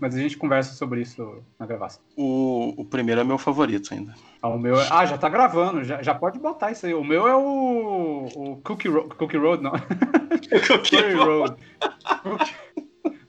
mas a gente conversa sobre isso na gravação. O, o primeiro é meu favorito ainda. Ah, o meu é... Ah, já tá gravando, já, já pode botar isso aí. O meu é o, o Cookie, Ro... Cookie Road, não. Cookie Road. Cookie...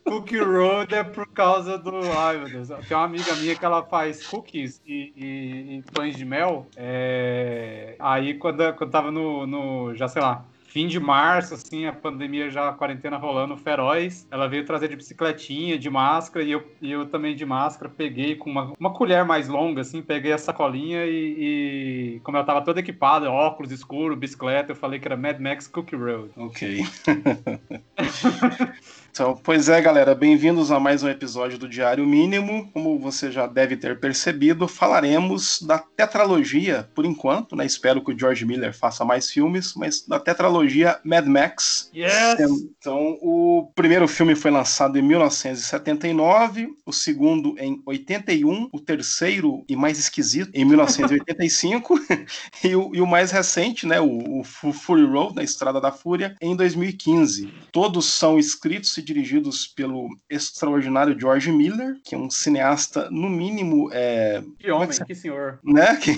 Cookie Road é por causa do. Ai, meu Deus. Tem uma amiga minha que ela faz cookies e, e, e pães de mel. É... Aí, quando, quando tava no, no. Já sei lá fim de março, assim, a pandemia já, a quarentena rolando feroz. Ela veio trazer de bicicletinha, de máscara, e eu, e eu também de máscara. Peguei com uma, uma colher mais longa, assim, peguei a sacolinha e, e como ela tava toda equipada, óculos escuro, bicicleta, eu falei que era Mad Max Cookie Road. Ok. Então, pois é, galera, bem-vindos a mais um episódio do Diário Mínimo. Como você já deve ter percebido, falaremos da tetralogia, por enquanto, né? Espero que o George Miller faça mais filmes, mas da tetralogia Mad Max. Yes! Então, o primeiro filme foi lançado em 1979, o segundo em 81, o terceiro e mais esquisito em 1985, e, o, e, o, mais recente, né, o, o Fury Road, na Estrada da Fúria, em 2015. Todos são escritos e dirigidos pelo extraordinário George Miller, que é um cineasta, no mínimo. É... Que homem, é que, que senhor. Né? Que...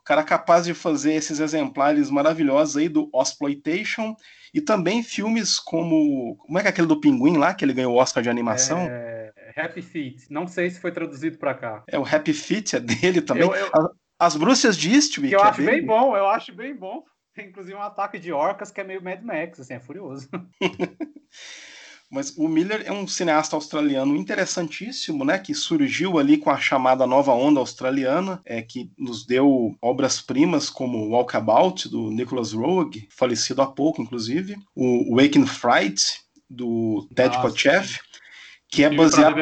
o cara capaz de fazer esses exemplares maravilhosos aí do Exploitation e também filmes como. Como é que é aquele do Pinguim lá, que ele ganhou o Oscar de animação? É... Happy Feet. Não sei se foi traduzido para cá. É, o Happy Feet é dele também. Eu, eu... As Bruxas de Eastwick. Que eu é acho bem bom, eu acho bem bom. Tem inclusive um ataque de orcas que é meio Mad Max, assim, é furioso. Mas o Miller é um cineasta australiano interessantíssimo, né? Que surgiu ali com a chamada nova onda australiana, é, que nos deu obras-primas como Walkabout, do Nicholas Roeg, falecido há pouco, inclusive, o Waking Fright, do Ted Kotcheff, que é baseado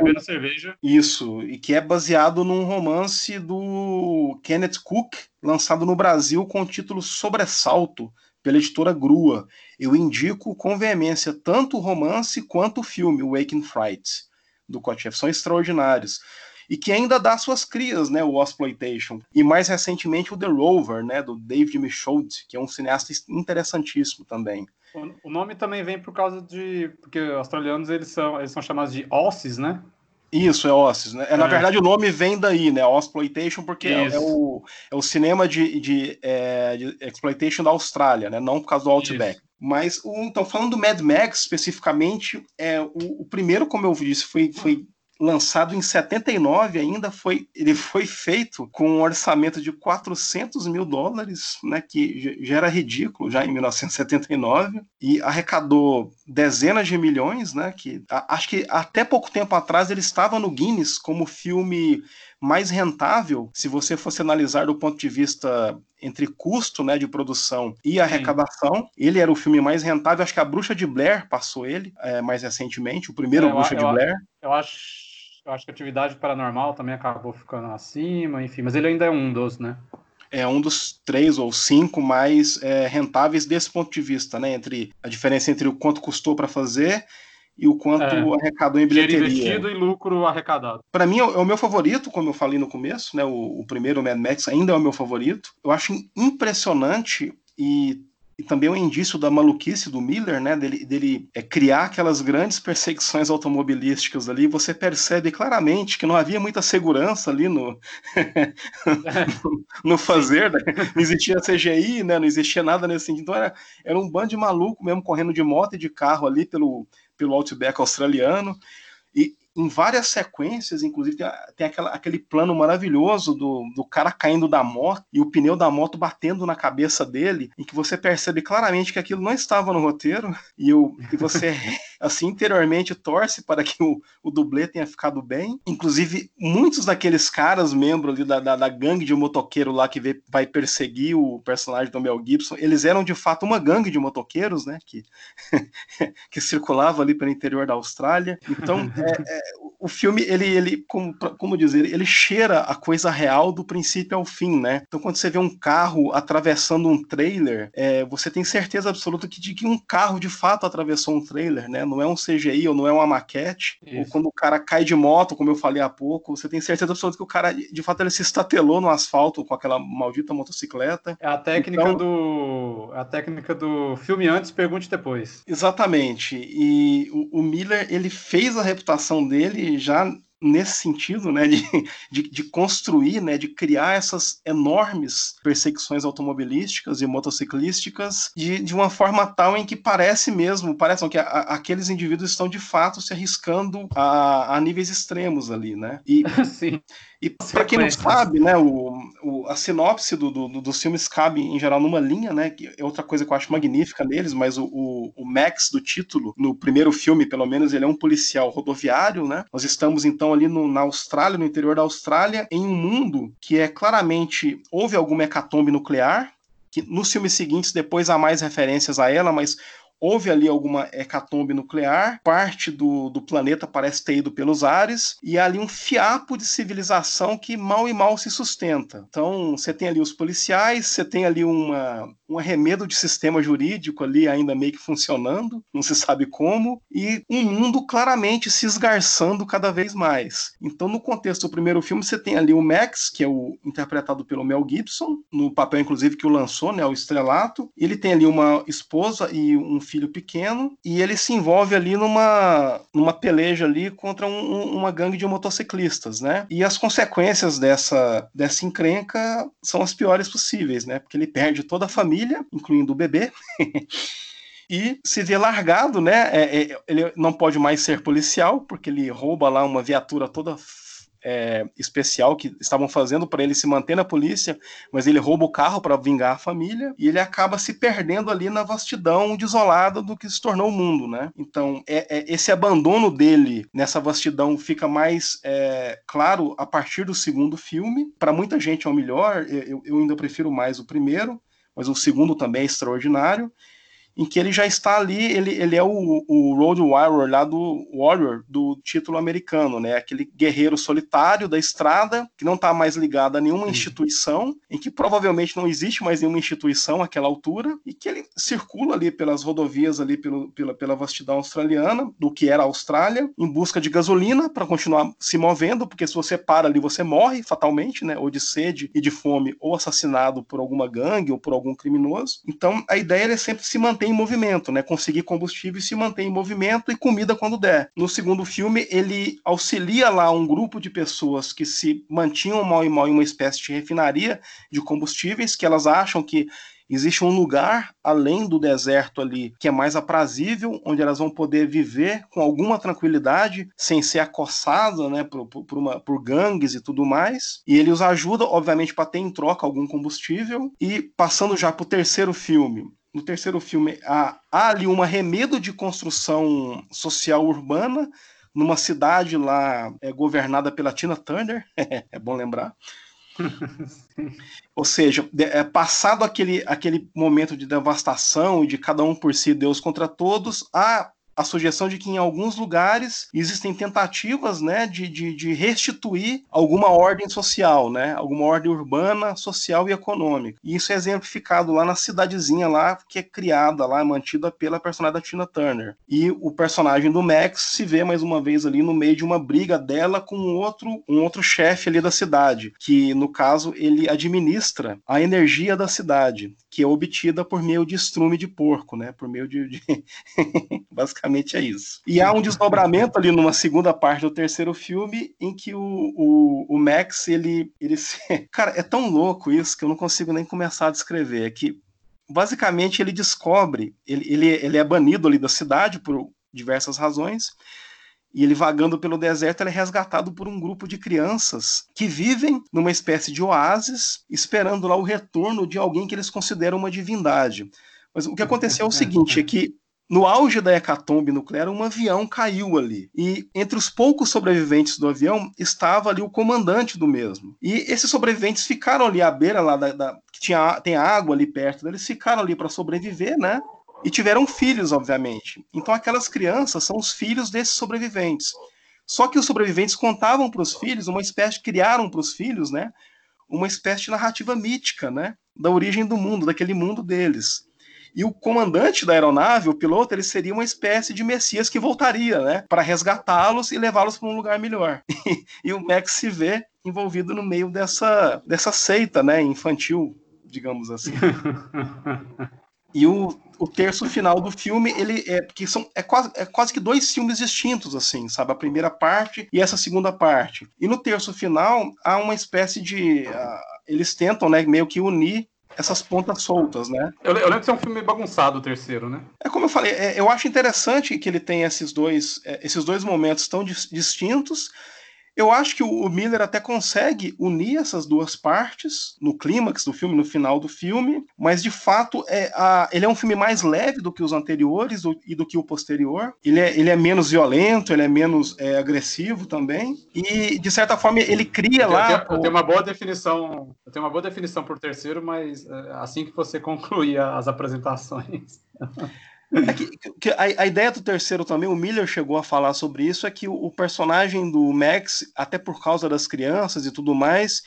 isso e que é baseado num romance do Kenneth Cook lançado no Brasil com o título Sobressalto pela editora Grua. Eu indico com veemência tanto o romance quanto o filme, Waking Fright, do Kotcheff. São extraordinários. E que ainda dá suas crias, né, o Exploitation. E mais recentemente o The Rover, né, do David Michaud, que é um cineasta interessantíssimo também. O nome também vem por causa de... Porque os australianos, eles são, eles são chamados de osses, né? Isso, é Ossis. Né? É, Na verdade, o nome vem daí, né? Exploitation, porque é, é, o, é o cinema de, de, é, de exploitation da Austrália, né? Não por causa do Outback. Isso. Mas, o, então, falando do Mad Max especificamente, é, o, o primeiro, como eu disse, foi, foi lançado em 79 ainda, foi, ele foi feito com um orçamento de 400 mil dólares, né, que já era ridículo já em 1979, e arrecadou dezenas de milhões, né, que acho que até pouco tempo atrás ele estava no Guinness como filme mais rentável, se você fosse analisar do ponto de vista entre custo né, de produção e arrecadação. Sim. Ele era o filme mais rentável. Acho que a Bruxa de Blair passou ele é, mais recentemente, o primeiro é, Bruxa eu, de Blair. Eu acho eu acho que atividade paranormal também acabou ficando acima, enfim, mas ele ainda é um dos, né? É um dos três ou cinco mais é, rentáveis desse ponto de vista, né? Entre a diferença entre o quanto custou para fazer e o quanto é, arrecadou em bilheteria. investido e lucro arrecadado. Para mim é, é o meu favorito, como eu falei no começo, né? O, o primeiro Mad Max ainda é o meu favorito. Eu acho impressionante e e também um indício da maluquice do Miller, né, dele, dele é, criar aquelas grandes perseguições automobilísticas ali, você percebe claramente que não havia muita segurança ali no, no, fazer, né? não existia CGI, né, não existia nada nesse sentido, então era, era um bando de maluco mesmo correndo de moto e de carro ali pelo, pelo Outback australiano, e, em várias sequências, inclusive tem, tem aquela, aquele plano maravilhoso do, do cara caindo da moto e o pneu da moto batendo na cabeça dele, em que você percebe claramente que aquilo não estava no roteiro e, o, e você, assim, interiormente torce para que o, o dublê tenha ficado bem. Inclusive, muitos daqueles caras, membros ali da, da, da gangue de motoqueiro lá que vê, vai perseguir o personagem do Mel Gibson, eles eram de fato uma gangue de motoqueiros, né, que, que circulava ali pelo interior da Austrália. Então, é, é o filme, ele, ele como, como dizer, ele cheira a coisa real do princípio ao fim, né? Então, quando você vê um carro atravessando um trailer, é, você tem certeza absoluta que, de que um carro de fato atravessou um trailer, né? Não é um CGI ou não é uma maquete. Isso. Ou quando o cara cai de moto, como eu falei há pouco, você tem certeza absoluta que o cara, de fato, ele se estatelou no asfalto com aquela maldita motocicleta. É a técnica então, do. É a técnica do filme antes, pergunte depois. Exatamente. E o, o Miller, ele fez a reputação dele já nesse sentido, né, de, de, de, construir, né, de criar essas enormes perseguições automobilísticas e motociclísticas de, de uma forma tal em que parece mesmo, parece que a, aqueles indivíduos estão de fato se arriscando a, a níveis extremos ali, né? E, Sim. E para quem não sabe, né, o, o, a sinopse do, do, dos filmes cabe em geral numa linha, né, que é outra coisa que eu acho magnífica neles, mas o, o, o, Max do título, no primeiro filme, pelo menos, ele é um policial rodoviário, né? Nós estamos então ali no, na Austrália, no interior da Austrália, em um mundo que é claramente houve alguma hecatombe nuclear, que nos filmes seguintes depois há mais referências a ela, mas houve ali alguma hecatombe nuclear, parte do, do planeta parece ter ido pelos ares, e há ali um fiapo de civilização que mal e mal se sustenta. Então, você tem ali os policiais, você tem ali uma, um arremedo de sistema jurídico ali ainda meio que funcionando, não se sabe como, e um mundo claramente se esgarçando cada vez mais. Então, no contexto do primeiro filme, você tem ali o Max, que é o interpretado pelo Mel Gibson, no papel inclusive que o lançou, né, o estrelato. Ele tem ali uma esposa e um filho pequeno, e ele se envolve ali numa, numa peleja ali contra um, uma gangue de motociclistas, né? E as consequências dessa, dessa encrenca são as piores possíveis, né? Porque ele perde toda a família, incluindo o bebê. e se vê largado, né? É, é, ele não pode mais ser policial, porque ele rouba lá uma viatura toda é, especial que estavam fazendo para ele se manter na polícia, mas ele rouba o carro para vingar a família e ele acaba se perdendo ali na vastidão desolada do que se tornou o mundo, né? Então, é, é esse abandono dele nessa vastidão fica mais é, claro a partir do segundo filme. Para muita gente é o melhor, eu, eu ainda prefiro mais o primeiro, mas o segundo também é extraordinário em que ele já está ali, ele, ele é o, o Road Warrior lá do Warrior do título americano, né? Aquele guerreiro solitário da estrada que não está mais ligado a nenhuma instituição, em que provavelmente não existe mais nenhuma instituição àquela altura e que ele circula ali pelas rodovias ali pelo, pela, pela vastidão australiana do que era a Austrália em busca de gasolina para continuar se movendo, porque se você para ali você morre fatalmente, né? Ou de sede e de fome ou assassinado por alguma gangue ou por algum criminoso. Então a ideia é sempre se manter em movimento, né? Conseguir combustível e se manter em movimento e comida quando der. No segundo filme, ele auxilia lá um grupo de pessoas que se mantinham mal e mal em uma espécie de refinaria de combustíveis, que elas acham que existe um lugar além do deserto ali que é mais aprazível, onde elas vão poder viver com alguma tranquilidade, sem ser acossadas né, por, por, uma, por gangues e tudo mais. E ele os ajuda, obviamente, para ter em troca algum combustível. E passando já para o terceiro filme, no terceiro filme, há, há ali um arremedo de construção social urbana numa cidade lá é, governada pela Tina Turner, é bom lembrar. Ou seja, é, passado aquele, aquele momento de devastação e de cada um por si, Deus contra todos, há a sugestão de que em alguns lugares existem tentativas né, de, de, de, restituir alguma ordem social, né, alguma ordem urbana, social e econômica. E isso é exemplificado lá na cidadezinha lá que é criada lá, mantida pela personagem da Tina Turner. E o personagem do Max se vê mais uma vez ali no meio de uma briga dela com um outro, um outro chefe ali da cidade, que no caso ele administra a energia da cidade, que é obtida por meio de estrume de porco, né, por meio de, de... basicamente basicamente é isso. E há um desdobramento ali numa segunda parte do terceiro filme em que o, o, o Max, ele, ele se... Cara, é tão louco isso que eu não consigo nem começar a descrever. É que, basicamente, ele descobre, ele, ele, ele é banido ali da cidade por diversas razões, e ele vagando pelo deserto, ele é resgatado por um grupo de crianças que vivem numa espécie de oásis, esperando lá o retorno de alguém que eles consideram uma divindade. Mas o que aconteceu é o seguinte, é que no auge da hecatombe nuclear, um avião caiu ali. E entre os poucos sobreviventes do avião estava ali o comandante do mesmo. E esses sobreviventes ficaram ali à beira lá da, da que tinha tem água ali perto, eles ficaram ali para sobreviver, né? E tiveram filhos, obviamente. Então aquelas crianças são os filhos desses sobreviventes. Só que os sobreviventes contavam para os filhos uma espécie, criaram para os filhos, né? Uma espécie de narrativa mítica, né? Da origem do mundo, daquele mundo deles. E o comandante da aeronave, o piloto, ele seria uma espécie de Messias que voltaria, né, para resgatá-los e levá-los para um lugar melhor. E, o Max se vê envolvido no meio dessa, dessa seita, né, infantil, digamos assim. E o, o terço final do filme, ele é que são é quase, é quase que dois filmes distintos, assim, sabe? A primeira parte e essa segunda parte. E no terço final há uma espécie de. Uh, eles tentam, né, meio que unir essas pontas soltas, né? Eu, eu lembro que é um filme bagunçado o terceiro, né? É como eu falei, é, eu acho interessante que ele tenha esses dois, é, esses dois momentos tão distintos, eu acho que o Miller até consegue unir essas duas partes no clímax do filme, no final do filme, mas de fato é a, ele é um filme mais leve do que os anteriores do, e do que o posterior. Ele é, ele é menos violento, ele é menos é, agressivo também. E de certa forma ele cria eu lá. Tenho, eu tenho uma boa definição. Eu tenho uma boa definição por terceiro, mas é, assim que você concluir as apresentações. É que, que a, a, ideia do terceiro também, o Miller chegou a falar sobre isso, é que o, o, personagem do Max, até por causa das crianças e tudo mais,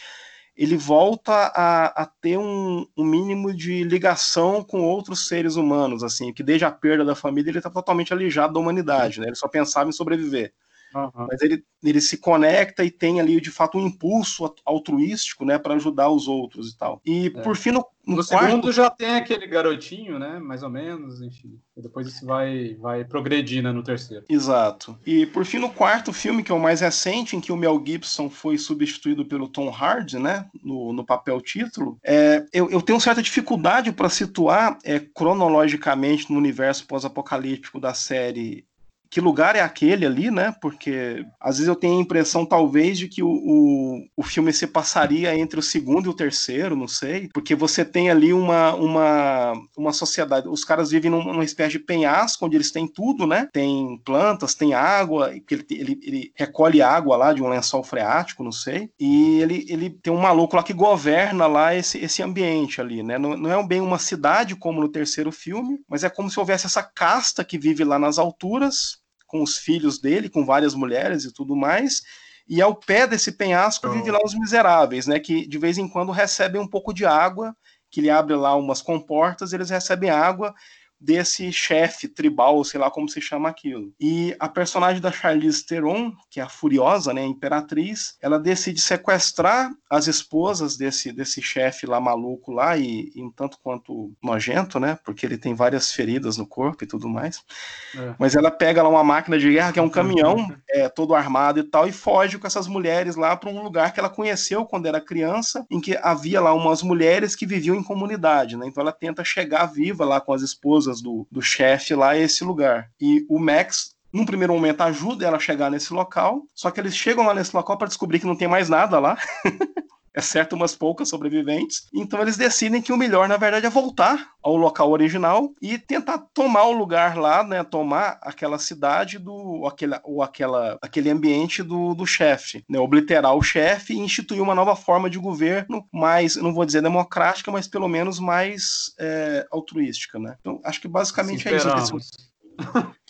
ele volta a, a ter um, um, mínimo de ligação com outros seres humanos, assim, que desde a perda da família ele está totalmente alijado da humanidade, né? Ele só pensava em sobreviver. Uhum. Mas ele, ele se conecta e tem ali, de fato, um impulso altruístico, né, para ajudar os outros e tal. E, é. por fim, no, no, no quarto... segundo já tem aquele garotinho, né, mais ou menos, enfim. E depois isso vai, vai progredir, né, no terceiro. Exato. E, por fim, no quarto filme, que é o mais recente, em que o Mel Gibson foi substituído pelo Tom Hardy, né, no, no papel título, é, eu, eu tenho certa dificuldade para situar é, cronologicamente no universo pós-apocalíptico da série que lugar é aquele ali, né? Porque às vezes eu tenho a impressão, talvez, de que o, o, o, filme se passaria entre o segundo e o terceiro, não sei. Porque você tem ali uma, uma, uma sociedade. Os caras vivem numa espécie de penhasco, onde eles têm tudo, né? Tem plantas, tem água, ele, ele, ele recolhe água lá de um lençol freático, não sei. E ele, ele tem um maluco lá que governa lá esse, esse ambiente ali, né? Não, não é bem uma cidade como no terceiro filme, mas é como se houvesse essa casta que vive lá nas alturas com os filhos dele, com várias mulheres e tudo mais. E ao pé desse penhasco oh. vive lá os miseráveis, né? Que de vez em quando recebem um pouco de água, que ele abre lá umas comportas, eles recebem água desse chefe tribal, sei lá como se chama aquilo. E a personagem da Charlize Theron, que é a Furiosa, né, a Imperatriz, ela decide sequestrar as esposas desse, desse chefe lá maluco lá e, e um tanto quanto nojento, né, porque ele tem várias feridas no corpo e tudo mais. É. Mas ela pega lá uma máquina de guerra que é um caminhão é, todo armado e tal e foge com essas mulheres lá para um lugar que ela conheceu quando era criança, em que havia lá umas mulheres que viviam em comunidade, né? Então ela tenta chegar viva lá com as esposas do, do chefe lá a esse lugar. E o Max num primeiro momento ajuda ela a chegar nesse local, só que eles chegam lá nesse local para descobrir que não tem mais nada lá. exceto umas poucas sobreviventes. Então eles decidem que o melhor, na verdade, é voltar ao local original e tentar tomar o lugar lá, né? Tomar aquela cidade do aquele, ou aquela, aquele ambiente do, do chefe, né? Obliterar o chefe e instituir uma nova forma de governo mais, não vou dizer democrática, mas pelo menos mais é, altruística, né? Então acho que basicamente é isso.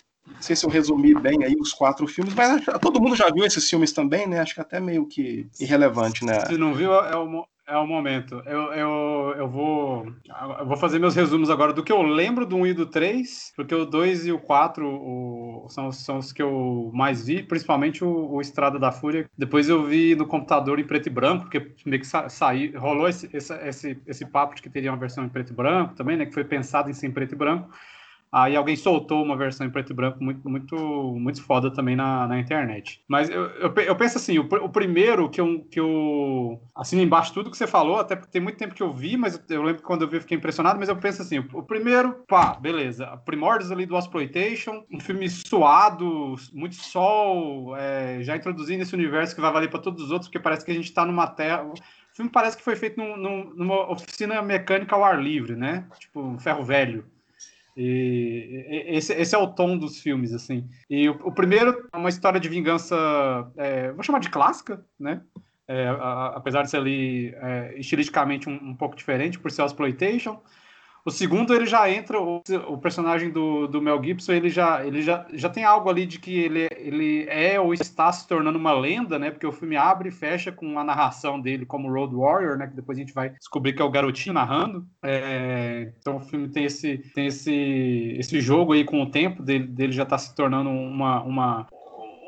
Não sei se eu resumi bem aí os quatro filmes, mas todo mundo já viu esses filmes também, né? Acho que até meio que irrelevante, né? Se não viu, é o, é o momento. Eu, eu, eu, vou, eu vou fazer meus resumos agora do que eu lembro do 1 e do 3, porque o 2 e o 4 o, são, são os que eu mais vi, principalmente o, o, Estrada da Fúria. Depois eu vi no computador em preto e branco, porque meio que sa, saí, rolou esse, esse, esse, esse papo de que teria uma versão em preto e branco também, né? Que foi pensado em ser em preto e branco. Aí alguém soltou uma versão em preto e branco muito, muito, muito foda também na, na internet. Mas eu, eu, eu penso assim, o, o, primeiro que eu, que eu assino embaixo tudo que você falou, até porque tem muito tempo que eu vi, mas eu, eu lembro que quando eu vi eu fiquei impressionado, mas eu penso assim, o, o primeiro, pá, beleza, primórdios ali do Exploitation, um filme suado, muito sol, é, já introduzindo esse universo que vai valer para todos os outros, porque parece que a gente tá numa terra... O filme parece que foi feito num, num, numa oficina mecânica ao ar livre, né? Tipo, um ferro velho. E esse, esse, é o tom dos filmes, assim. E o, o primeiro é uma história de vingança, é, vou chamar de clássica, né? É, a, apesar de ser ali é, estilisticamente um, um, pouco diferente por ser exploitation. O segundo, ele já entra, o, o, personagem do, do Mel Gibson, ele já, ele já, já tem algo ali de que ele, ele é ou está se tornando uma lenda, né? Porque o filme abre e fecha com a narração dele como Road Warrior, né? Que depois a gente vai descobrir que é o garotinho narrando. É, então o filme tem esse, tem esse, esse jogo aí com o tempo dele, dele já está se tornando uma, uma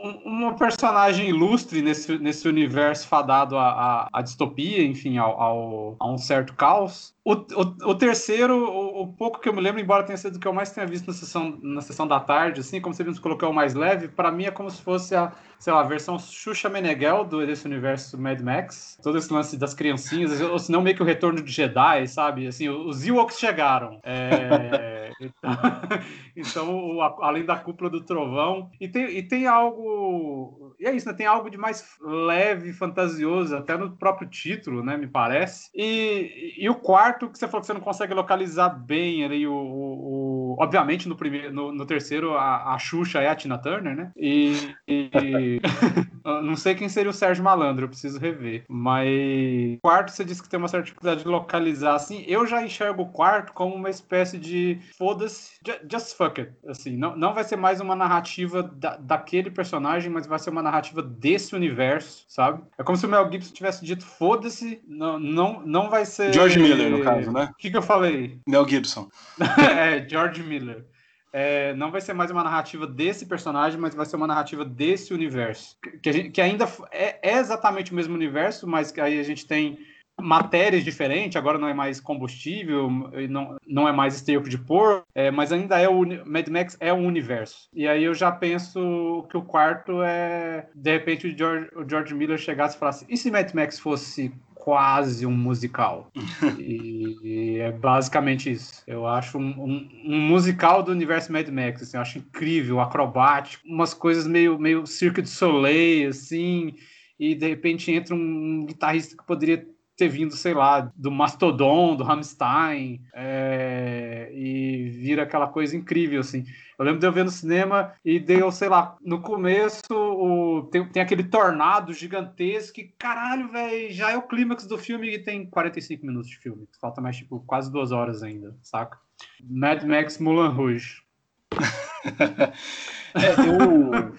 uma personagem ilustre nesse, nesse universo fadado à, à, à distopia, enfim, ao, ao, a um certo caos. O, o, o terceiro, o, o, pouco que eu me lembro, embora tenha sido o que eu mais tenha visto na sessão, na sessão da tarde, assim, como você colocou o mais leve, para mim é como se fosse a, sei lá, a versão Xuxa Meneghel do, desse universo Mad Max. Todo esse lance das criancinhas, ou se não meio que o retorno de Jedi, sabe? Assim, os Ewoks chegaram. É, então, então o, além da cúpula do trovão. E tem, e tem algo. E é isso, né? Tem algo de mais leve, fantasioso, até no próprio título, né? Me parece. E, e o quarto, que você falou que você não consegue localizar bem ali, o, o, o obviamente no, primeiro, no, no, terceiro, a, a Xuxa é a Tina Turner, né? E. e não sei quem seria o Sérgio Malandro, eu preciso rever. Mas. Quarto, você disse que tem uma certa dificuldade de localizar, assim. Eu já enxergo o quarto como uma espécie de foda-se, just fuck it. Assim, não, não vai ser mais uma narrativa da, daquele personagem, mas vai ser uma narrativa desse universo, sabe? É como se o Mel Gibson tivesse dito foda-se, não, não, não vai ser. George Miller, no caso, né? O que, que eu falei? Mel Gibson. é, George Miller. É, não vai ser mais uma narrativa desse personagem, mas vai ser uma narrativa desse universo. Que, gente, que ainda é, é, exatamente o mesmo universo, mas que aí a gente tem matérias diferentes, agora não é mais combustível, não, não é mais esterco de porco, é, mas ainda é o Mad Max é um universo. E aí eu já penso que o quarto é de repente o George, o George Miller chegasse e falasse: e se Mad Max fosse quase um musical. e, é basicamente isso. Eu acho um, um, um, musical do universo Mad Max, assim, eu acho incrível, acrobático, umas coisas meio, meio Cirque du Soleil, assim, e de repente entra um guitarrista que poderia ter vindo, sei lá, do Mastodon, do Rammstein, é, e vira aquela coisa incrível, assim. Eu lembro de eu ver no cinema e deu, sei lá, no começo o, tem, tem aquele tornado gigantesco que, caralho, velho, já é o clímax do filme e tem 45 minutos de filme. Falta mais, tipo, quase duas horas ainda, saca? Mad Max Mulan Rouge. é, eu...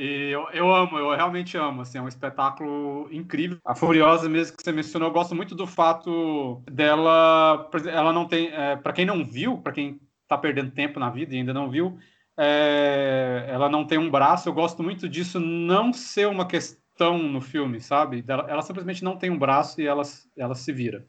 E eu, eu amo, eu realmente amo, assim, é um espetáculo incrível. A Furiosa mesmo que você mencionou, eu gosto muito do fato dela, ela não tem, é, para quem não viu, para quem tá perdendo tempo na vida e ainda não viu, é, ela não tem um braço, eu gosto muito disso não ser uma questão no filme, sabe? Ela, ela simplesmente não tem um braço e ela, ela se vira.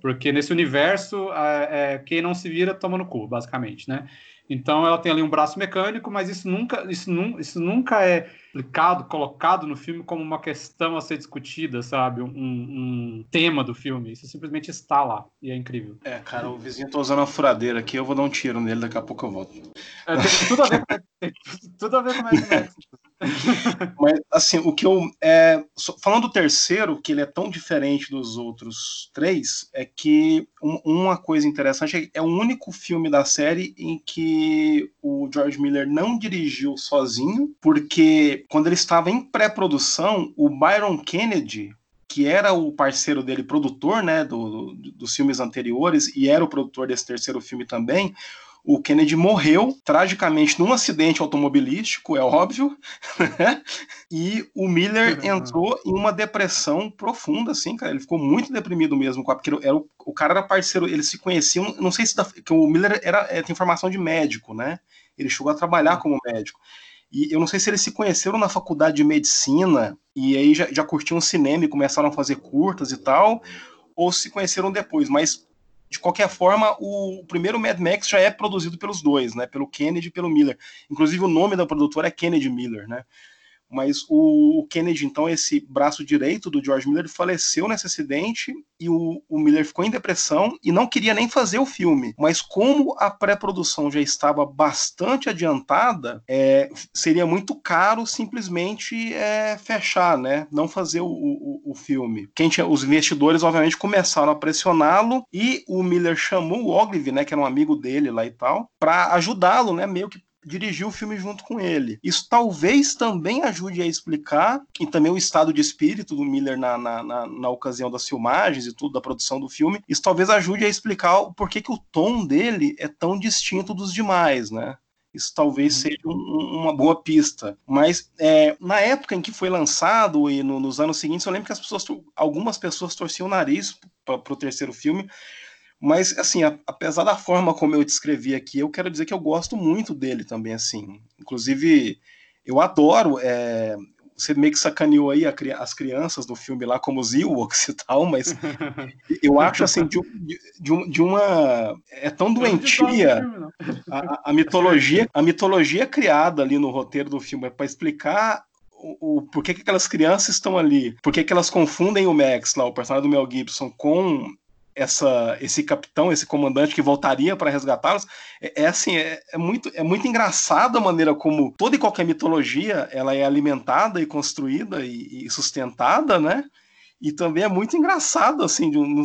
Porque nesse universo, é, é quem não se vira toma no cu, basicamente, né? Então ela tem ali um braço mecânico, mas isso nunca, isso, nu, isso nunca é explicado, colocado no filme como uma questão a ser discutida, sabe? Um, um, tema do filme. Isso simplesmente está lá e é incrível. É, cara, o vizinho tá usando a furadeira aqui, eu vou dar um tiro nele, daqui a pouco eu volto. É, tem tudo a ver com, tem tudo a ver com Mad Max. Mas, assim, o que eu. É, falando do terceiro, que ele é tão diferente dos outros três, é que um, uma coisa interessante é, é o único filme da série em que o George Miller não dirigiu sozinho, porque quando ele estava em pré-produção, o Byron Kennedy, que era o parceiro dele, produtor, né, do, do, dos filmes anteriores, e era o produtor desse terceiro filme também, o Kennedy morreu tragicamente num acidente automobilístico, é óbvio, né? e o Miller uhum. entrou em uma depressão profunda, assim, cara. Ele ficou muito deprimido mesmo, porque era, o, o cara era parceiro, eles se conheciam. Não sei se da, que o Miller era, é, tem formação de médico, né? Ele chegou a trabalhar como médico. E eu não sei se eles se conheceram na faculdade de medicina e aí já, já curtiam cinema e começaram a fazer curtas e tal, ou se conheceram depois, mas de qualquer forma, o primeiro Mad Max já é produzido pelos dois, né? Pelo Kennedy e pelo Miller. Inclusive, o nome da produtora é Kennedy Miller, né? Mas o Kennedy, então, esse braço direito do George Miller, faleceu nesse acidente e o, o, Miller ficou em depressão e não queria nem fazer o filme. Mas como a pré-produção já estava bastante adiantada, é, seria muito caro simplesmente é, fechar, né? Não fazer o, o, o filme. Quem tinha, os investidores, obviamente, começaram a pressioná-lo e o Miller chamou o Ogilvy, né, que era um amigo dele lá e tal, para ajudá-lo, né, meio que dirigiu o filme junto com ele. Isso talvez também ajude a explicar, e também o estado de espírito do Miller na, na, na, na ocasião das filmagens e tudo, da produção do filme, isso talvez ajude a explicar o porquê que o tom dele é tão distinto dos demais, né? Isso talvez uhum. seja um, uma boa pista. Mas é, na época em que foi lançado e no, nos anos seguintes, eu lembro que as pessoas, algumas pessoas torciam o nariz para o terceiro filme, mas, assim, a, apesar da forma como eu descrevi aqui, eu quero dizer que eu gosto muito dele também, assim. Inclusive, eu adoro é, você meio que sacaneou aí a, as crianças do filme lá como os Ewoks e tal, mas eu acho assim, de, de, de uma. É tão doentia a, a, mitologia, a mitologia criada ali no roteiro do filme é para explicar o, o, por que, que aquelas crianças estão ali, por que, que elas confundem o Max, lá, o personagem do Mel Gibson, com essa, esse capitão, esse comandante que voltaria para resgatá-los, é, é, assim, é, é, muito, é muito engraçado a maneira como toda e qualquer mitologia ela é alimentada e construída e, e sustentada, né? E também é muito engraçado, assim, de um,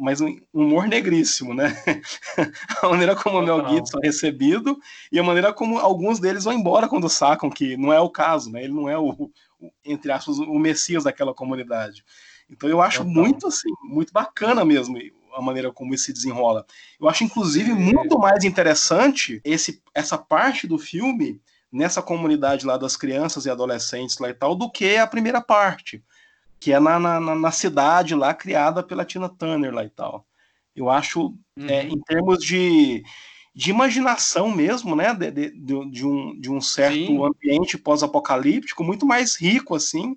mas um humor negríssimo, né? a maneira como o Mel Gibson é recebido e a maneira como alguns deles vão embora quando sacam que não é o caso, né? Ele não é o, o entre aspas, o messias daquela comunidade. Então eu acho Total. muito assim, muito bacana mesmo a maneira como isso se desenrola. Eu acho inclusive muito mais interessante esse, essa parte do filme nessa comunidade lá das crianças e adolescentes lá e tal do que a primeira parte, que é na, na, na cidade lá criada pela Tina Turner lá e tal. Eu acho, uhum. é, em termos de, de imaginação mesmo, né, de, de, de, um, de um certo Sim. ambiente pós-apocalíptico, muito mais rico, assim,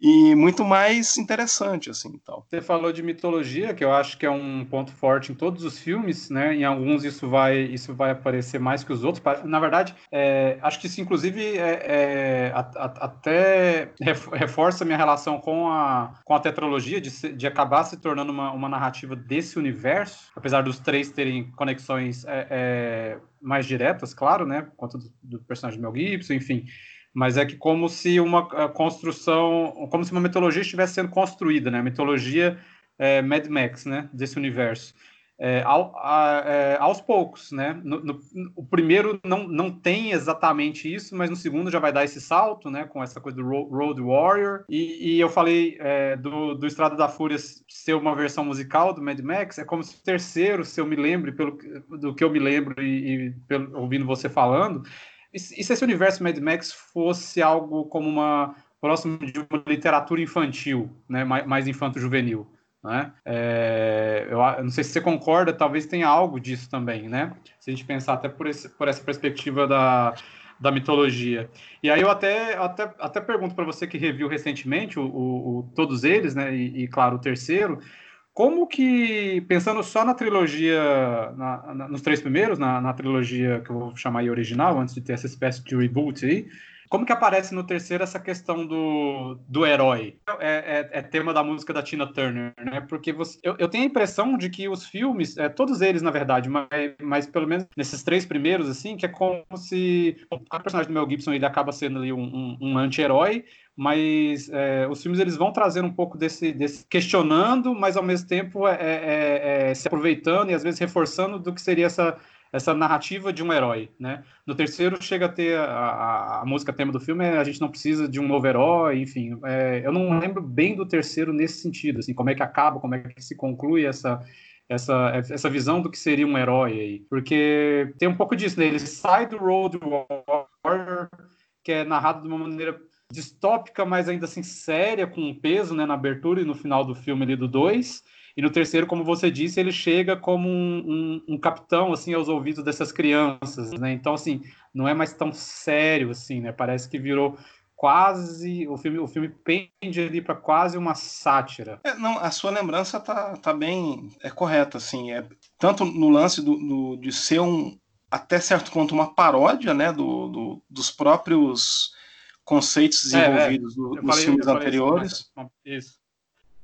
e muito mais interessante, assim, tal. Você falou de mitologia, que eu acho que é um ponto forte em todos os filmes, né? Em alguns isso vai, isso vai aparecer mais que os outros. Na verdade, é, acho que isso, inclusive, é, é, até reforça minha relação com a, com a tetralogia, de, se, de acabar se tornando uma, uma narrativa desse universo, apesar dos três terem conexões é, é, mais diretas, claro, né? Por conta do, do personagem Mel Gibson, enfim mas é que como se uma construção, como se uma mitologia estivesse sendo construída, né? A mitologia é, Mad Max, né? Desse universo. É, ao, a, é, aos poucos, né? No, no, o primeiro não, não tem exatamente isso, mas no segundo já vai dar esse salto, né? Com essa coisa do Road Warrior. E, e eu falei é, do, do Estrada da Fúria ser uma versão musical do Mad Max. É como se o terceiro, se eu me lembre pelo, do que eu me lembro e, e pelo, ouvindo você falando, e, se esse universo Mad Max fosse algo como uma próximo de uma literatura infantil, né, mais, infanto-juvenil, né? É, eu, não sei se você concorda, talvez tenha algo disso também, né? Se a gente pensar até por, esse, por essa perspectiva da, da mitologia. E aí eu até, até, até pergunto para você que reviu recentemente o, o, o todos eles, né? E, e, claro, o terceiro, como que, pensando só na trilogia, na, na, nos três primeiros, na, na, trilogia que eu vou chamar aí original, antes de ter essa espécie de reboot aí, como que aparece no terceiro essa questão do, do herói? É, é, é tema da música da Tina Turner, né? Porque você, eu, eu, tenho a impressão de que os filmes, é, todos eles, na verdade, mas, mas pelo menos nesses três primeiros, assim, que é como se o personagem do Mel Gibson ele acaba sendo ali um, um, um anti-herói, mas é, os filmes eles vão trazendo um pouco desse, desse, questionando, mas ao mesmo tempo é, é, é, é se aproveitando e às vezes reforçando do que seria essa, essa narrativa de um herói, né? No terceiro chega a ter a, a, a música tema do filme é a gente não precisa de um novo herói, enfim. É, eu não lembro bem do terceiro nesse sentido, assim, como é que acaba, como é que se conclui essa essa, essa visão do que seria um herói aí. Porque tem um pouco disso, né? Ele sai do Road Warrior, que é narrado de uma maneira distópica, mas ainda assim séria, com um peso né, na abertura e no final do filme ali do 2. E no terceiro, como você disse, ele chega como um, um, um, capitão assim aos ouvidos dessas crianças, né? Então assim, não é mais tão sério assim, né? Parece que virou quase o filme o filme pende ali para quase uma sátira. É, não, a sua lembrança tá, tá bem é correta assim, é tanto no lance do, do de ser um até certo ponto uma paródia, né, do, do dos próprios conceitos desenvolvidos é, é. nos filmes anteriores. Isso, isso.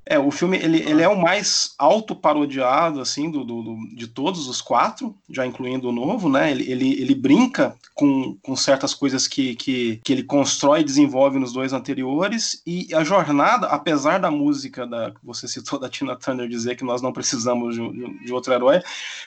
É, o filme ele, ele é o mais auto-parodiado, assim, do, do, de todos os quatro, já incluindo o novo, né? Ele, ele, ele brinca com, com certas coisas que, que, que ele constrói e desenvolve nos dois anteriores, e a jornada, apesar da música da, que você citou da Tina Turner dizer que nós não precisamos de, de outro herói,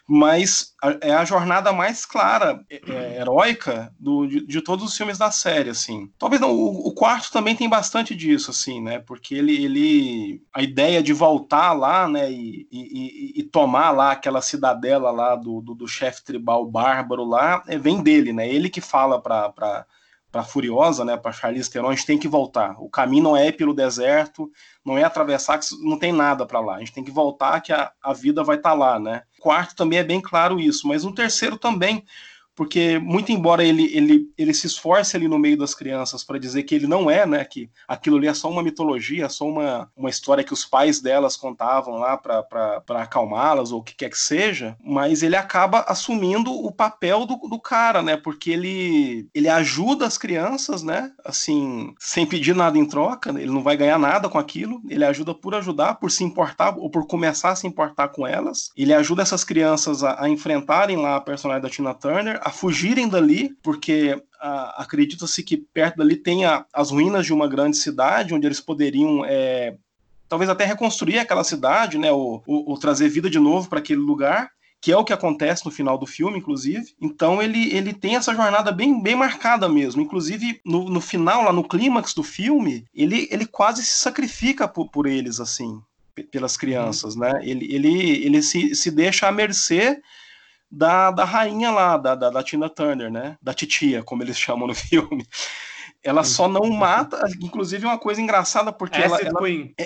mas a, é a jornada mais clara, é, é, heróica, do, de, de, todos os filmes da série, assim. Talvez não, o, o, quarto também tem bastante disso, assim, né? Porque ele, ele a ideia de voltar lá, né, e, e, e tomar lá aquela cidadela lá do, do, do chefe tribal bárbaro lá, é, vem dele, né? Ele que fala para para Furiosa, né, para Charlize Theron, a gente tem que voltar. O caminho não é pelo deserto, não é atravessar, não tem nada para lá. A gente tem que voltar, que a, a vida vai estar tá lá, né? Quarto também é bem claro isso, mas no terceiro também, porque muito embora ele, ele, ele se esforce ali no meio das crianças para dizer que ele não é, né, que aquilo ali é só uma mitologia, só uma, uma história que os pais delas contavam lá para acalmá-las ou o que quer que seja, mas ele acaba assumindo o papel do, do cara, né, porque ele, ele ajuda as crianças, né, assim, sem pedir nada em troca, ele não vai ganhar nada com aquilo, ele ajuda por ajudar, por se importar ou por começar a se importar com elas, ele ajuda essas crianças a, a enfrentarem lá a personagem da Tina Turner, a fugirem dali, porque acredita-se que perto dali tem a, as ruínas de uma grande cidade, onde eles poderiam é, talvez até reconstruir aquela cidade, né, ou, ou, ou trazer vida de novo para aquele lugar que é o que acontece no final do filme, inclusive. Então ele, ele tem essa jornada bem, bem marcada mesmo. Inclusive, no, no final, lá no clímax do filme, ele, ele quase se sacrifica por, por eles, assim, pelas crianças, né? Ele, ele, ele se, se deixa à mercê da, da rainha lá, da, da, da Tina Turner, né? Da titia, como eles chamam no filme ela só não mata, inclusive é uma coisa engraçada, porque ela, ela,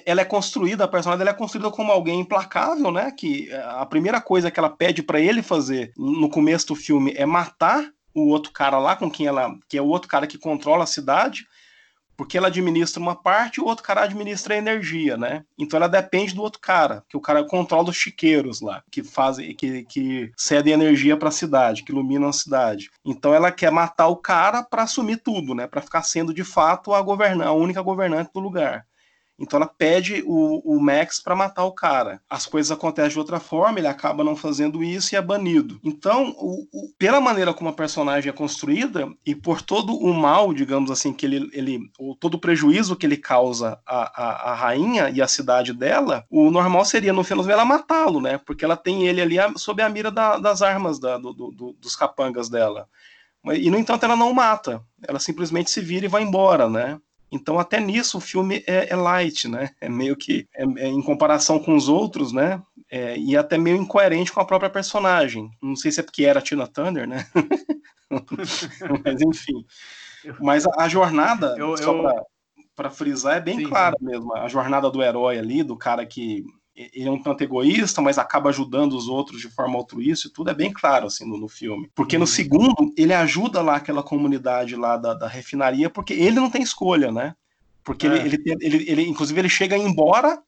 ela, é construída, a personagem dela é construída como alguém implacável, né? Que a primeira coisa que ela pede para ele fazer no começo do filme é matar o outro cara lá com quem ela, que é o outro cara que controla a cidade, porque ela administra uma parte e o outro cara administra a energia, né? Então ela depende do outro cara, que o cara controla os chiqueiros lá, que fazem, que, que cedem energia para a cidade, que iluminam a cidade. Então ela quer matar o cara para assumir tudo, né? Para ficar sendo de fato a governar, a única governante do lugar. Então ela pede o, o Max para matar o cara. As coisas acontecem de outra forma, ele acaba não fazendo isso e é banido. Então, o, o, pela maneira como a personagem é construída e por todo o mal, digamos assim, que ele, ele ou todo o prejuízo que ele causa à, à, à rainha e à cidade dela, o normal seria no final ela matá-lo, né? Porque ela tem ele ali sob a mira da, das armas da, do, do, dos capangas dela. E, no entanto, ela não mata. Ela simplesmente se vira e vai embora, né? Então, até nisso, o filme é, é light, né? É meio que, é, é em comparação com os outros, né? É, e até meio incoerente com a própria personagem. Não sei se é porque era a Tina Turner, né? Mas, enfim. Mas a, a jornada, eu, só eu... para frisar, é bem Sim. clara mesmo. A jornada do herói ali, do cara que ele é um tanto egoísta, mas acaba ajudando os outros de forma altruísta, e tudo é bem claro assim no, no filme. Porque no uhum. segundo, ele ajuda lá aquela comunidade lá da, da refinaria, porque ele não tem escolha, né? Porque é. ele, ele, ele, ele, inclusive, ele chega embora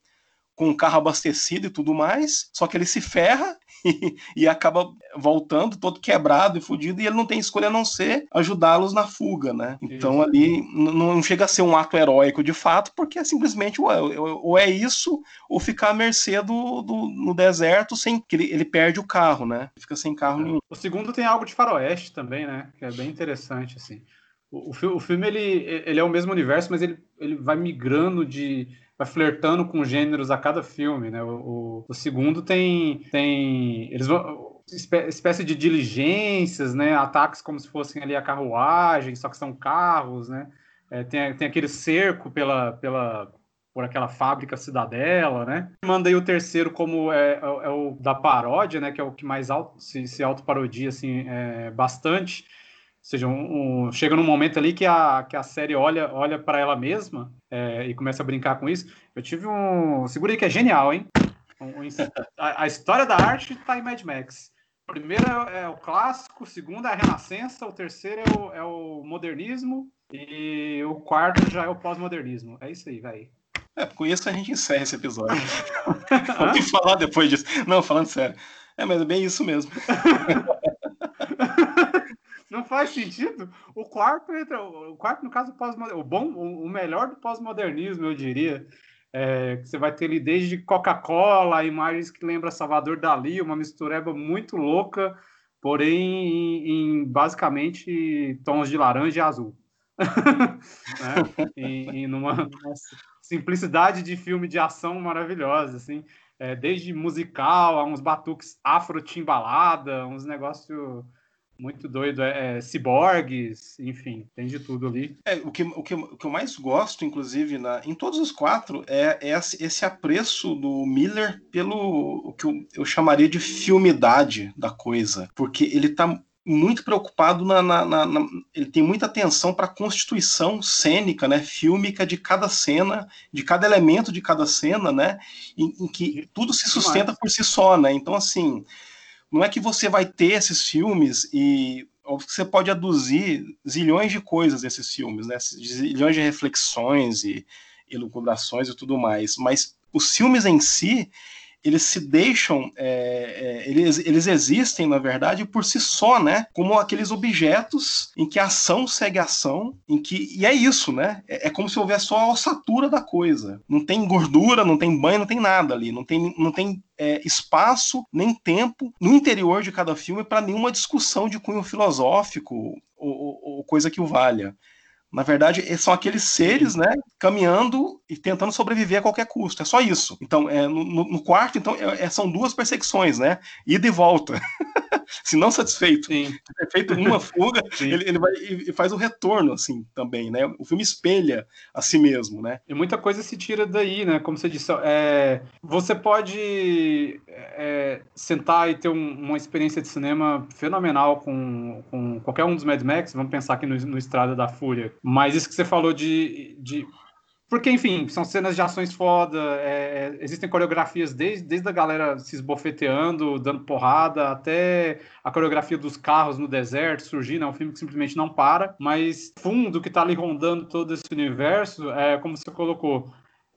com o carro abastecido e tudo mais, só que ele se ferra e, e, acaba voltando todo quebrado e fudido, e ele não tem escolha a não ser ajudá-los na fuga, né? Então isso. ali não chega a ser um ato heróico de fato, porque é simplesmente ou é isso, ou ficar à mercê do, do no deserto sem que ele, ele perde o carro, né? Fica sem carro nenhum. O segundo tem algo de faroeste também, né? Que é bem interessante, assim. O, o, o filme, ele, ele é o mesmo universo, mas ele, ele vai migrando de vai flertando com gêneros a cada filme, né? O, o, o segundo tem tem eles vão espécie de diligências, né? Ataques como se fossem ali a carruagem, só que são carros, né? É, tem, tem aquele cerco pela, pela por aquela fábrica cidadela, né? Mandei o terceiro como é, é, é, o da paródia, né? Que é o que mais auto, se, se autoparodia assim é, bastante seja, um, um, chega num momento ali que a, que a série olha, olha para ela mesma é, e começa a brincar com isso. Eu tive um. Segura aí que é genial, hein? Um, a, a, história da arte está em Mad Max. O primeiro é, é, o clássico, o segundo é a renascença, o terceiro é o, é o modernismo e o quarto já é o pós-modernismo. É isso aí, vai. É, com isso a gente encerra esse episódio. Vamos falar depois disso. Não, falando sério. É, mas é bem isso mesmo. Não faz sentido. O quarto entra. O quarto, no caso, pós o bom, o melhor do pós-modernismo, eu diria. É, que você vai ter ali desde Coca-Cola, imagens que lembra Salvador Dali, uma mistureba muito louca, porém em, em basicamente tons de laranja e azul. né? e, e numa, numa, simplicidade de filme de ação maravilhosa, assim, é, desde musical a uns batuques afro-timbalada, uns negócios muito doido. É, é, ciborgues, enfim, tem de tudo ali. É, o, que, o, que, o que eu mais gosto, inclusive, na, em todos os quatro, é, é esse apreço do Miller pelo o que eu, eu chamaria de filmidade da coisa. Porque ele tá muito preocupado na, na, na, na, ele tem muita atenção para a constituição cênica, né, fílmica de cada cena, de cada elemento de cada cena, né, em, em que tudo se sustenta por si só, né. Então assim, não é que você vai ter esses filmes e você pode aduzir zilhões de coisas desses filmes, né? Zilhões de reflexões e elucubrações e tudo mais. Mas os filmes em si, eles se deixam, é, é, eles, eles existem, na verdade, por si só, né? Como aqueles objetos em que a ação segue a ação, em que. E é isso, né? É, é, como se houvesse só a ossatura da coisa. Não tem gordura, não tem banho, não tem nada ali. Não tem, não tem é, espaço nem tempo no interior de cada filme para nenhuma discussão de cunho filosófico ou, ou, ou coisa que o valha. Na verdade, são aqueles seres, né, caminhando e tentando sobreviver a qualquer custo. É só isso. Então, é, no, no quarto, então, é, é são duas perseguições, né? Ida e volta. Se não satisfeito, Sim. é feito uma fuga, ele, ele, vai e faz o retorno, assim, também, né? O filme espelha a si mesmo, né? E muita coisa se tira daí, né? Como você disse, é, você pode é, sentar e ter um, uma experiência de cinema fenomenal com, com qualquer um dos Mad Max. Vamos pensar aqui no, no Estrada da Fúria mas isso que você falou de. de... Porque, enfim, são cenas de ações foda, é, é, existem coreografias desde, desde a galera se esbofeteando, dando porrada, até a coreografia dos carros no deserto surgindo. É um filme que simplesmente não para, mas fundo que tá ali rondando todo esse universo, é como você colocou,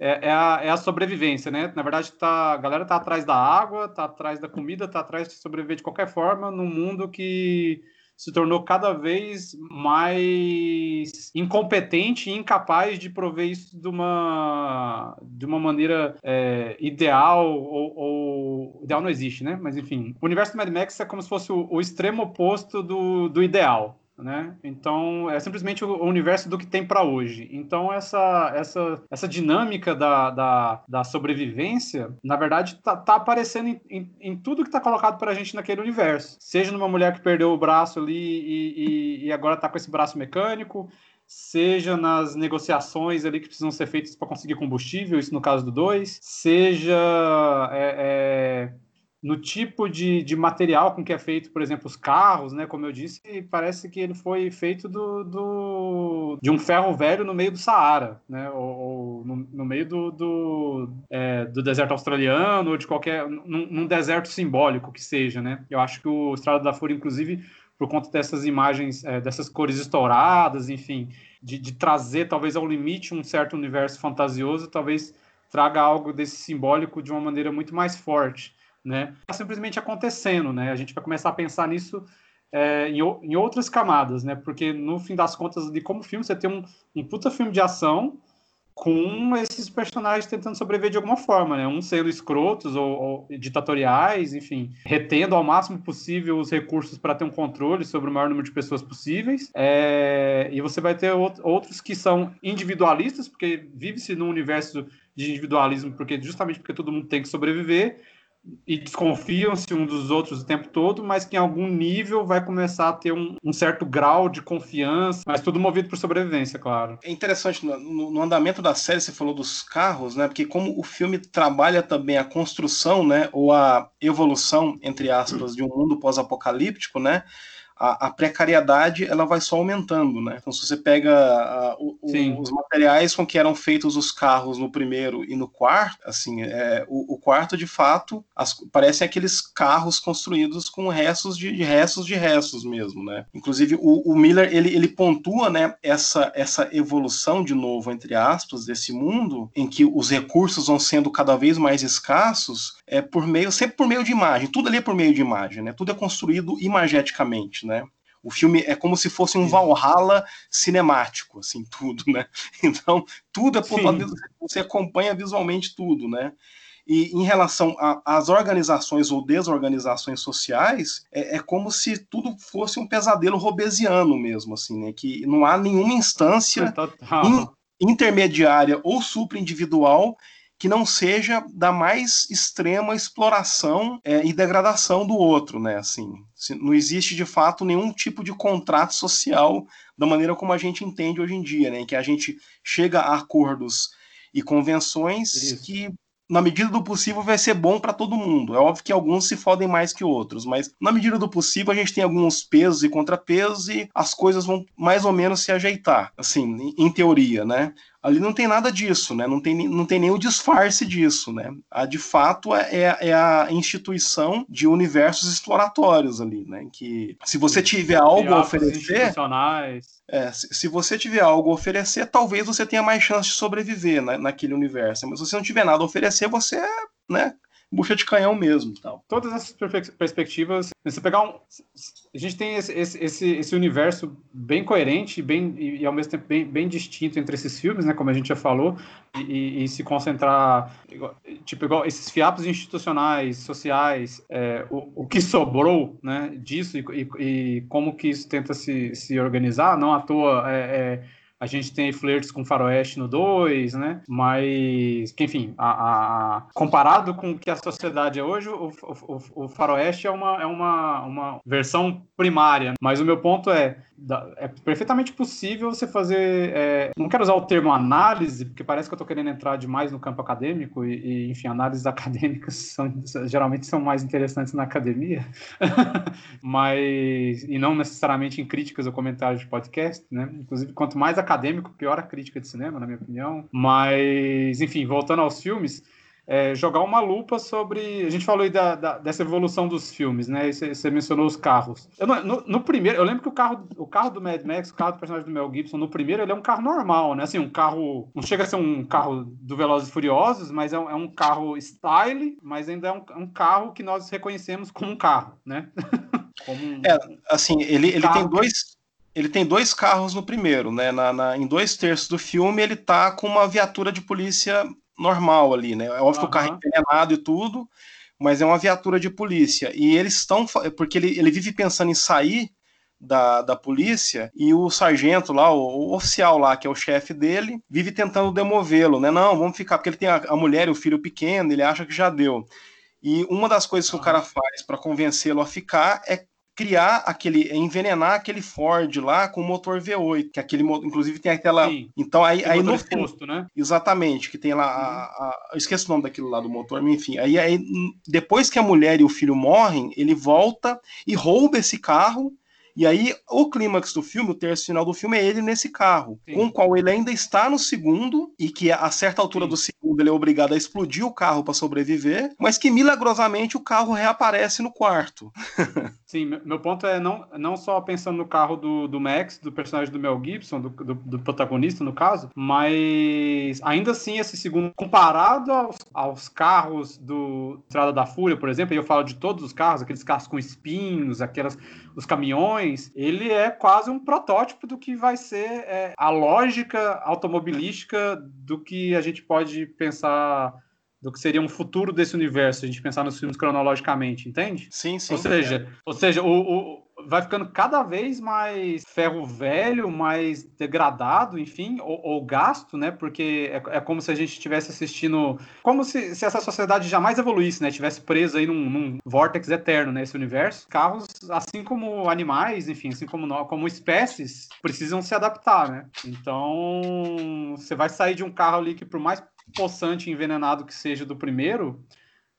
é, é, a, é, a, sobrevivência, né? Na verdade, tá, a galera tá atrás da água, tá atrás da comida, tá atrás de sobreviver de qualquer forma num mundo que se tornou cada vez mais incompetente e incapaz de prover isso de uma, de uma maneira é, ideal ou, ou, Ideal não existe, né? Mas enfim, o universo do Mad Max é como se fosse o, o extremo oposto do, do ideal né? Então é simplesmente o universo do que tem para hoje. Então essa essa essa dinâmica da, da, da sobrevivência, na verdade, tá, tá aparecendo em, em, em tudo que tá colocado para a gente naquele universo. Seja numa mulher que perdeu o braço ali e, e, e agora tá com esse braço mecânico, seja nas negociações ali que precisam ser feitas para conseguir combustível, isso no caso do 2, seja é, é, no tipo de, de material com que é feito, por exemplo, os carros, né? Como eu disse, parece que ele foi feito do, do de um ferro velho no meio do Saara, né? Ou, ou no, no, meio do, do, é, do, deserto australiano, ou de qualquer. Num, num, deserto simbólico que seja, né? Eu acho que o Estrada da Fúria, inclusive, por conta dessas imagens, é, dessas cores estouradas, enfim, de, de trazer talvez ao limite um certo universo fantasioso, talvez traga algo desse simbólico de uma maneira muito mais forte né? Está simplesmente acontecendo, né? A gente vai começar a pensar nisso é, em, em, outras camadas, né? Porque no fim das contas, de como filme, você tem um, um puta filme de ação com esses personagens tentando sobreviver de alguma forma, né? Uns sendo escrotos ou, ou ditatoriais, enfim, retendo ao máximo possível os recursos para ter um controle sobre o maior número de pessoas possíveis. É... E você vai ter outros que são individualistas, porque vive-se num universo de individualismo, porque justamente porque todo mundo tem que sobreviver e desconfiam-se um dos outros o tempo todo, mas que em algum nível vai começar a ter um, um certo grau de confiança, mas tudo movido por sobrevivência, claro. É interessante, no, no, andamento da série você falou dos carros, né? Porque como o filme trabalha também a construção, né? Ou a evolução, entre aspas, de um mundo pós-apocalíptico, né? A, a, precariedade ela vai só aumentando, né? Então, se você pega a, o, os materiais com que eram feitos os carros no primeiro e no quarto, assim, é, o, o quarto de fato as, parecem aqueles carros construídos com restos de, de, restos de restos mesmo, né? Inclusive o, o, Miller ele, ele pontua, né, essa essa evolução de novo entre aspas desse mundo em que os recursos vão sendo cada vez mais escassos, é por meio sempre por meio de imagem, tudo ali é por meio de imagem, né? Tudo é construído imageticamente, né? O filme é como se fosse um Valhalla cinemático, assim, tudo, né? Então, tudo é por você acompanha visualmente tudo, né? E em relação às organizações ou desorganizações sociais, é, é, como se tudo fosse um pesadelo robesiano mesmo, assim, né? Que não há nenhuma instância in, intermediária ou supra-individual que não seja da mais extrema exploração é, e degradação do outro, né? Assim, não existe de fato nenhum tipo de contrato social da maneira como a gente entende hoje em dia, né? Em que a gente chega a acordos e convenções Isso. que na medida do possível vai ser bom para todo mundo. É óbvio que alguns se fodem mais que outros, mas na medida do possível a gente tem alguns pesos e contrapesos e as coisas vão mais ou menos se ajeitar, assim, em teoria, né? Ali não tem nada disso, né? Não tem, não tem nenhum disfarce disso, né? A, de fato é, é, é a instituição de universos exploratórios ali, né? Que se você tiver algo a oferecer, é, se, se, você tiver algo a oferecer, talvez você tenha mais chance de sobreviver na, naquele universo. Mas se você não tiver nada a oferecer, você é, né? Bucha de canhão mesmo. Tal. Todas essas perspectivas, você pegar um. A gente tem esse, esse, esse universo bem coerente bem, e, e ao mesmo tempo bem, bem distinto entre esses filmes, né, como a gente já falou, e, e, e se concentrar, tipo, igual esses fiapos institucionais, sociais, é, o, o que sobrou né, disso e, e, como que isso tenta se, se organizar, não à toa. É, é, a gente tem flirts com faroeste no 2, né? Mas, enfim, a, a, comparado com o que a sociedade é hoje, o, o, o, faroeste é uma, é uma, uma versão primária. Mas o meu ponto é, é perfeitamente possível você fazer. É, não quero usar o termo análise, porque parece que eu estou querendo entrar demais no campo acadêmico, e, e enfim, análises acadêmicas são, geralmente são mais interessantes na academia, mas. e não necessariamente em críticas ou comentários de podcast, né? Inclusive, quanto mais acadêmico, pior a crítica de cinema, na minha opinião. Mas, enfim, voltando aos filmes é, jogar uma lupa sobre. A gente falou aí da, da, dessa evolução dos filmes, né? Você, você mencionou os carros. No, no, primeiro, eu lembro que o carro, o carro do Mad Max, o carro do personagem do Mel Gibson, no primeiro, ele é um carro normal, né? Assim, um carro. Não chega a ser um carro do Velozes e Furiosos, mas é um, é um carro style, mas ainda é um, um, carro que nós reconhecemos como um carro, né? como é, assim, ele, ele tem dois ele tem dois carros no primeiro, né? Na, na, em dois terços do filme, ele tá com uma viatura de polícia normal ali, né? É óbvio uhum. que o carro é envenenado e tudo, mas é uma viatura de polícia. E eles estão. Porque ele, ele vive pensando em sair da, da polícia e o sargento lá, o, o oficial lá, que é o chefe dele, vive tentando demovê-lo, né? Não, vamos ficar, porque ele tem a, a, mulher e o filho pequeno, ele acha que já deu. E uma das coisas que o cara faz para convencê-lo a ficar é criar aquele, envenenar aquele Ford lá com motor V8, que aquele, inclusive tem aquela, Sim. então aí, aí no posto, né? Exatamente, que tem lá, a, uhum. a, eu esqueço o nome daquilo lá do motor, mas enfim, aí, aí depois que a mulher e o filho morrem, ele volta e rouba esse carro e aí, o clímax do filme, o terço final do filme, é ele nesse carro, Sim. com o qual ele ainda está no segundo, e que a certa altura Sim. do segundo ele é obrigado a explodir o carro para sobreviver, mas que milagrosamente o carro reaparece no quarto. Sim, meu ponto é não, não só pensando no carro do, do Max, do personagem do Mel Gibson, do, do, do protagonista no caso, mas ainda assim esse segundo, comparado aos, aos carros do Estrada da Fúria, por exemplo, e eu falo de todos os carros, aqueles carros com espinhos, aquelas os caminhões, ele é quase um protótipo do que vai ser é, a lógica automobilística do que a gente pode pensar do que seria um futuro desse universo, a gente pensar nos filmes cronologicamente, entende? Sim, sim. Ou seja, é. ou seja, o, o vai ficando cada vez mais ferro velho, mais degradado, enfim, ou, ou gasto, né? Porque é, é, como se a gente estivesse assistindo. Como se, se, essa sociedade jamais evoluísse, né? Tivesse preso aí num, num vórtex eterno nesse né, universo. Carros, assim como animais, enfim, assim como, nós, como espécies, precisam se adaptar, né? Então, você vai sair de um carro ali que, por mais possante e envenenado que seja do primeiro,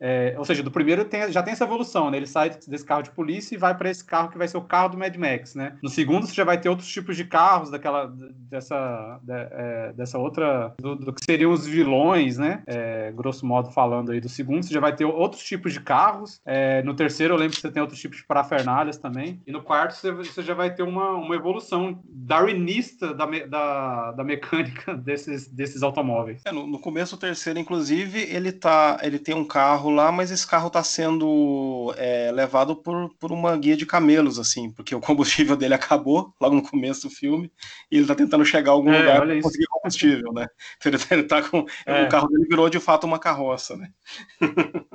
é, ou seja, do primeiro tem, já tem essa evolução, né? Ele sai desse carro de polícia e vai para esse carro que vai ser o carro do Mad Max, né? No segundo você já vai ter outros tipos de carros daquela dessa de, é, dessa outra do, do, que seriam os vilões, né? É, grosso modo falando aí do segundo você já vai ter outros tipos de carros. É, no terceiro eu lembro que você tem outros tipos de parafernálias também. E no quarto você, você já vai ter uma, uma evolução darwinista da, da, da mecânica desses, desses automóveis. É, no, no começo do terceiro, inclusive, ele tá ele tem um carro lá, mas esse carro está sendo é, levado por, por uma guia de camelos, assim, porque o combustível dele acabou logo no começo do filme e ele está tentando chegar a algum é, lugar para conseguir combustível, né? Então ele, tá, ele tá com. É. O carro dele virou de fato uma carroça, né?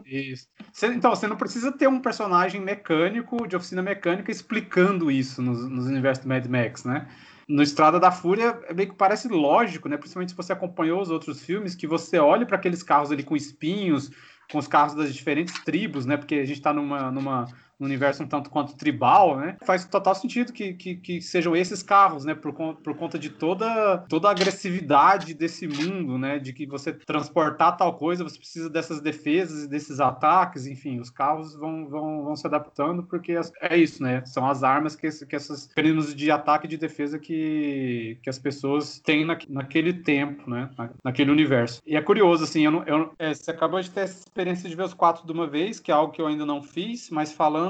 Isso. então, você não precisa ter um personagem mecânico, de oficina mecânica, explicando isso nos, nos universos do Mad Max, né? no Estrada da Fúria é meio que parece lógico, né? Principalmente se você acompanhou os outros filmes, que você olhe para aqueles carros ali com espinhos, com os carros das diferentes tribos, né? Porque a gente está numa, numa, no universo um tanto quanto tribal, né? Faz total sentido que, que, que, sejam esses carros, né? Por, por conta de toda, toda a agressividade desse mundo, né? De que você transportar tal coisa, você precisa dessas defesas e desses ataques, enfim, os carros vão, vão, vão se adaptando porque é isso, né? São as armas que, que esses mecanismos de ataque e de defesa que, que as pessoas têm na, naquele tempo, né? Na, naquele universo. E é curioso, assim, eu não, eu, é, você acabou de ter essa experiência de ver os quatro de uma vez, que é algo que eu ainda não fiz, mas falando,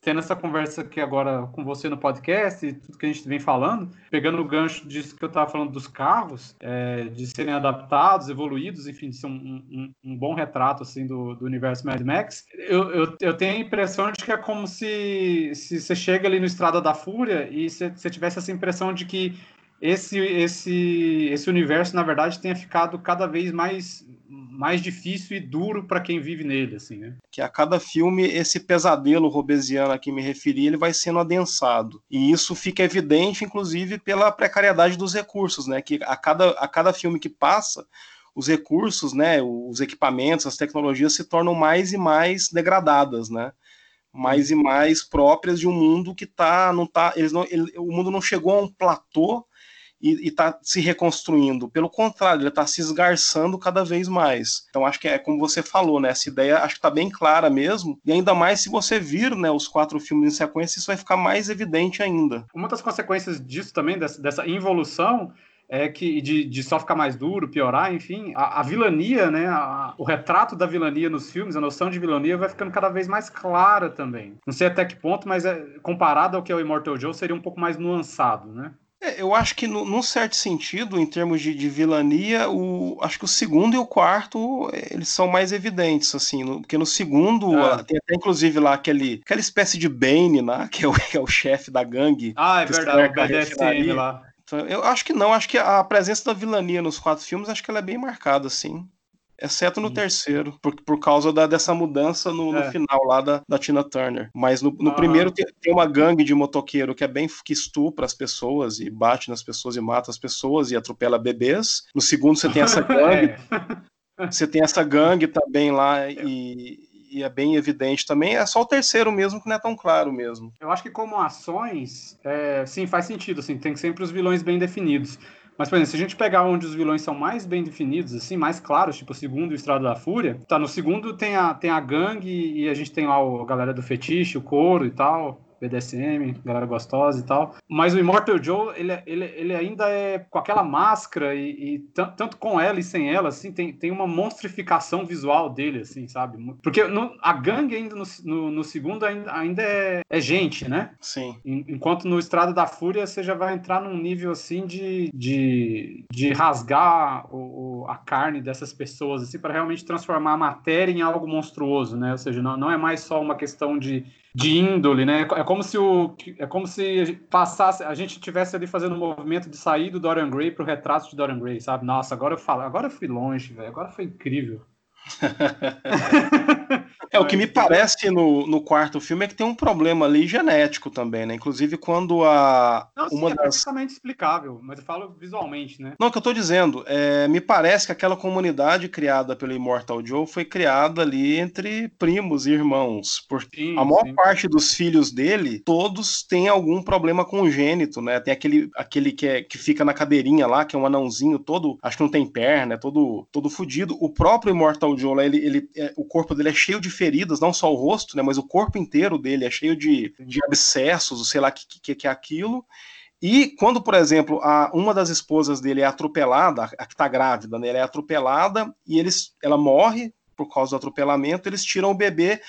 tendo essa conversa aqui agora com você no podcast e tudo que a gente vem falando, pegando o gancho disso que eu estava falando dos carros, é, de serem adaptados, evoluídos, enfim, de ser um, um, um bom retrato, assim, do, do universo Mad Max, eu, eu, eu, tenho a impressão de que é como se, se você chega ali no Estrada da Fúria e você, você tivesse essa impressão de que esse, esse, esse universo, na verdade, tenha ficado cada vez mais, mais difícil e duro para quem vive nele, assim, né? Que a cada filme, esse pesadelo robesiano a que me referi, ele vai sendo adensado. E isso fica evidente, inclusive, pela precariedade dos recursos, né? Que a cada, a cada filme que passa, os recursos, né, os equipamentos, as tecnologias se tornam mais e mais degradadas, né? Mais e mais próprias de um mundo que tá, não tá, eles não, ele, o mundo não chegou a um platô e está se reconstruindo. Pelo contrário, ele está se esgarçando cada vez mais. Então acho que é como você falou, né? Essa ideia acho que está bem clara mesmo. E ainda mais se você vir né, os quatro filmes em sequência, isso vai ficar mais evidente ainda. Uma das consequências disso também, dessa, involução, é que de, de, só ficar mais duro, piorar, enfim, a, a vilania, né, a, o retrato da vilania nos filmes, a noção de vilania vai ficando cada vez mais clara também. Não sei até que ponto, mas é, comparado ao que é o Immortal Joe, seria um pouco mais nuançado, né? É, eu acho que, no, num certo sentido, em termos de, de, vilania, o, acho que o segundo e o quarto, eles são mais evidentes, assim, no, porque no segundo, é. tem até inclusive lá aquele, aquela espécie de Bane, né, que é o, é o chefe da gangue. Ah, é verdade, o BDSM lá. Então, eu acho que não, acho que a presença da vilania nos quatro filmes, acho que ela é bem marcada, assim exceto no terceiro, por, por causa da, dessa mudança no, é. no final lá da, da, Tina Turner. Mas no, no primeiro tem, tem, uma gangue de motoqueiro que é bem que estupra as pessoas e bate nas pessoas e mata as pessoas e atropela bebês. No segundo você tem essa gangue. é. Você tem essa gangue também lá e, e é bem evidente também. É só o terceiro mesmo que não é tão claro mesmo. Eu acho que como ações, é, sim, faz sentido, assim, tem sempre os vilões bem definidos. Mas, por exemplo, se a gente pegar onde os vilões são mais bem definidos, assim, mais claros, tipo o segundo e o Estrada da Fúria, tá, no segundo tem a, tem a gangue e a gente tem lá o, a galera do fetiche, o couro e tal. BDSM, galera gostosa e tal. Mas o Immortal Joe, ele, ele, ele ainda é com aquela máscara e, e tanto com ela e sem ela, assim, tem, tem uma monstrificação visual dele, assim, sabe? Porque no, a gangue ainda no, no, no, segundo ainda, ainda é, é gente, né? Sim. Enquanto no Estrada da Fúria você já vai entrar num nível, assim, de, de, de rasgar o, o a carne dessas pessoas, assim, para realmente transformar a matéria em algo monstruoso, né? Ou seja, não, não é mais só uma questão de de índole, né? É como se o é como se passasse, a gente tivesse ali fazendo um movimento de sair do Dorian Gray para o retrato de Dorian Gray, sabe? Nossa, agora eu falo, agora eu fui longe, velho. Agora foi incrível. É, o que me parece no, no quarto filme é que tem um problema ali genético também, né? Inclusive quando a. Não, uma sim, é das... perfeitamente explicável, mas eu falo visualmente, né? Não, o que eu tô dizendo, é, me parece que aquela comunidade criada pelo Immortal Joe foi criada ali entre primos e irmãos. Porque sim, a maior sim. parte dos filhos dele, todos têm algum problema congênito, né? Tem aquele, aquele que, é, que fica na cadeirinha lá, que é um anãozinho todo, acho que não tem perna, é todo, todo fudido. O próprio Immortal Joe, ele, ele, é, o corpo dele é cheio de feridas, não só o rosto, né, mas o corpo inteiro dele é cheio de, de abscessos, sei lá o que, que, que é aquilo. E quando, por exemplo, a, uma das esposas dele é atropelada, a que está grávida, né, ela é atropelada e eles, ela morre por causa do atropelamento, eles tiram o bebê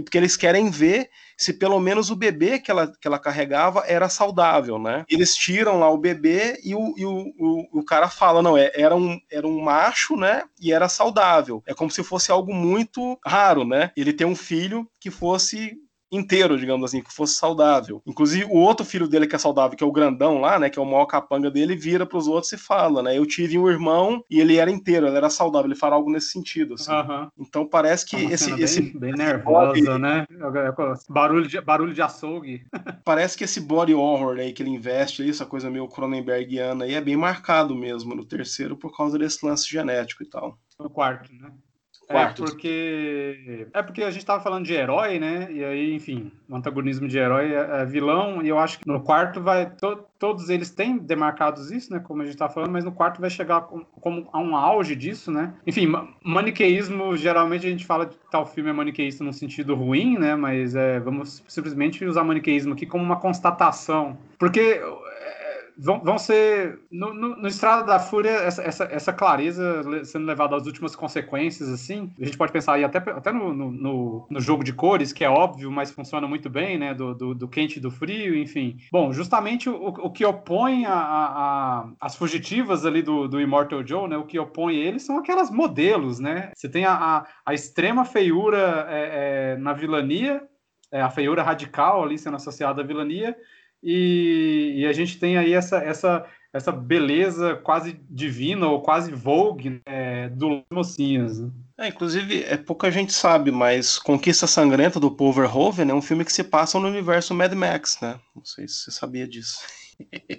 porque eles querem ver se pelo menos o bebê que ela, que ela carregava era saudável, né? Eles tiram lá o bebê e o, e o, o, o cara fala, não, é, era, um, era um macho, né? E era saudável. É como se fosse algo muito raro, né? Ele tem um filho que fosse inteiro, digamos assim, que fosse saudável. Inclusive, o outro filho dele que é saudável, que é o grandão lá, né, que é o maior capanga dele, vira para os outros e fala, né, eu tive um irmão e ele era inteiro, ele era saudável, ele fala algo nesse sentido, assim. Uhum. Então parece que é esse, bem, esse... Bem nervosa, né? Barulho de, barulho de açougue. parece que esse body horror aí que ele investe, essa coisa meio Cronenbergiana aí, é bem marcado mesmo no terceiro por causa desse lance genético e tal. No quarto, né? Quarto. É porque, é porque a gente tava falando de herói, né? E aí, enfim, o antagonismo de herói é, é vilão, e eu acho que no quarto vai. To, todos eles têm demarcados isso, né? Como a gente tá falando, mas no quarto vai chegar como a um auge disso, né? Enfim, maniqueísmo, geralmente a gente fala que tal filme é maniqueísta no sentido ruim, né? Mas é, vamos simplesmente usar maniqueísmo aqui como uma constatação. Porque vão, vão ser. No, no, no, Estrada da Fúria, essa, essa, essa, clareza sendo levada às últimas consequências, assim. A gente pode pensar aí até, até no, no, no jogo de cores, que é óbvio, mas funciona muito bem, né? Do, do, do quente e do frio, enfim. Bom, justamente o, o que opõe a, a, a, as fugitivas ali do, do Immortal Joe, né? O que opõe eles são aquelas modelos, né? Você tem a, a, a extrema feiura é, é, na vilania, é, a feiura radical ali sendo associada à vilania, e, e, a gente tem aí essa, essa, essa beleza quase divina ou quase vogue né, do Mocinhas. Né? É, inclusive, é pouca gente sabe, mas Conquista Sangrenta do Paul Verhoeven é um filme que se passa no universo Mad Max, né? Não sei se você sabia disso.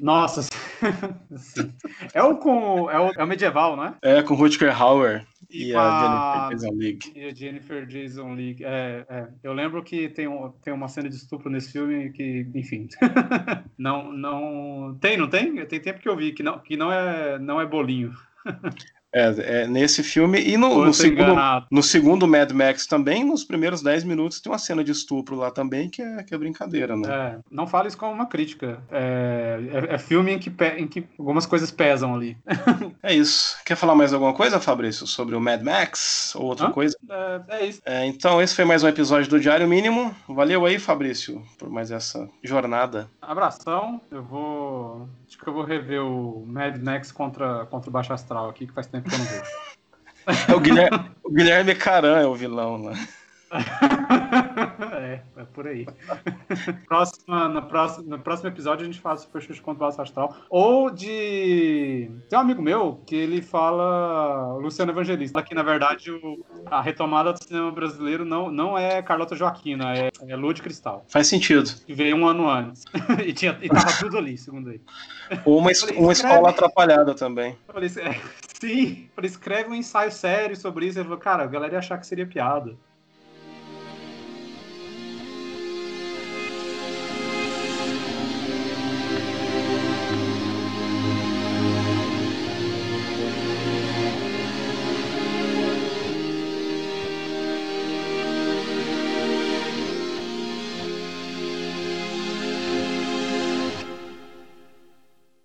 Nossa, é o com é o, é o medieval, né? É com Rutger Hauer e, e a, a, Jennifer Jason Leigh. E a Jennifer Jason Leigh. É, é. Eu lembro que tem, um, tem uma cena de estupro nesse filme que, enfim, não não tem, não tem? Tem tempo que eu vi que não que não é não é bolinho. É, é, nesse filme e no, no segundo, no segundo Mad Max também, nos primeiros 10 minutos tem uma cena de estupro lá também que é, que é brincadeira, né? É, não fale isso como uma crítica. É, é, é filme em que, em que algumas coisas pesam ali. é isso. Quer falar mais alguma coisa, Fabrício, sobre o Mad Max ou outra Hã? coisa? É, é isso. então, esse foi mais um episódio do Diário Mínimo. Valeu aí, Fabrício, por mais essa jornada. Abração. Eu vou. Acho que eu vou rever o Mad Max contra, contra o Baixo Astral aqui, que faz tempo que eu não vejo. É o Guilherme, o Guilherme Caran é o vilão lá. é, é por aí. Próxima, no, próximo, no próximo episódio a gente faz o Super Xuxa contra o Baixo Astral. Ou de. Tem um amigo meu que ele fala Luciano Evangelista. Que na verdade o... a retomada do cinema brasileiro não, não é Carlota Joaquina, é, é Lua de Cristal. Faz sentido. Que veio um ano antes. e, tinha, e tava tudo ali, segundo ele. Ou uma, falei, uma escola atrapalhada também. Falei, é, sim, ele escreve um ensaio sério sobre isso. Ele falou, cara, a galera ia achar que seria piada.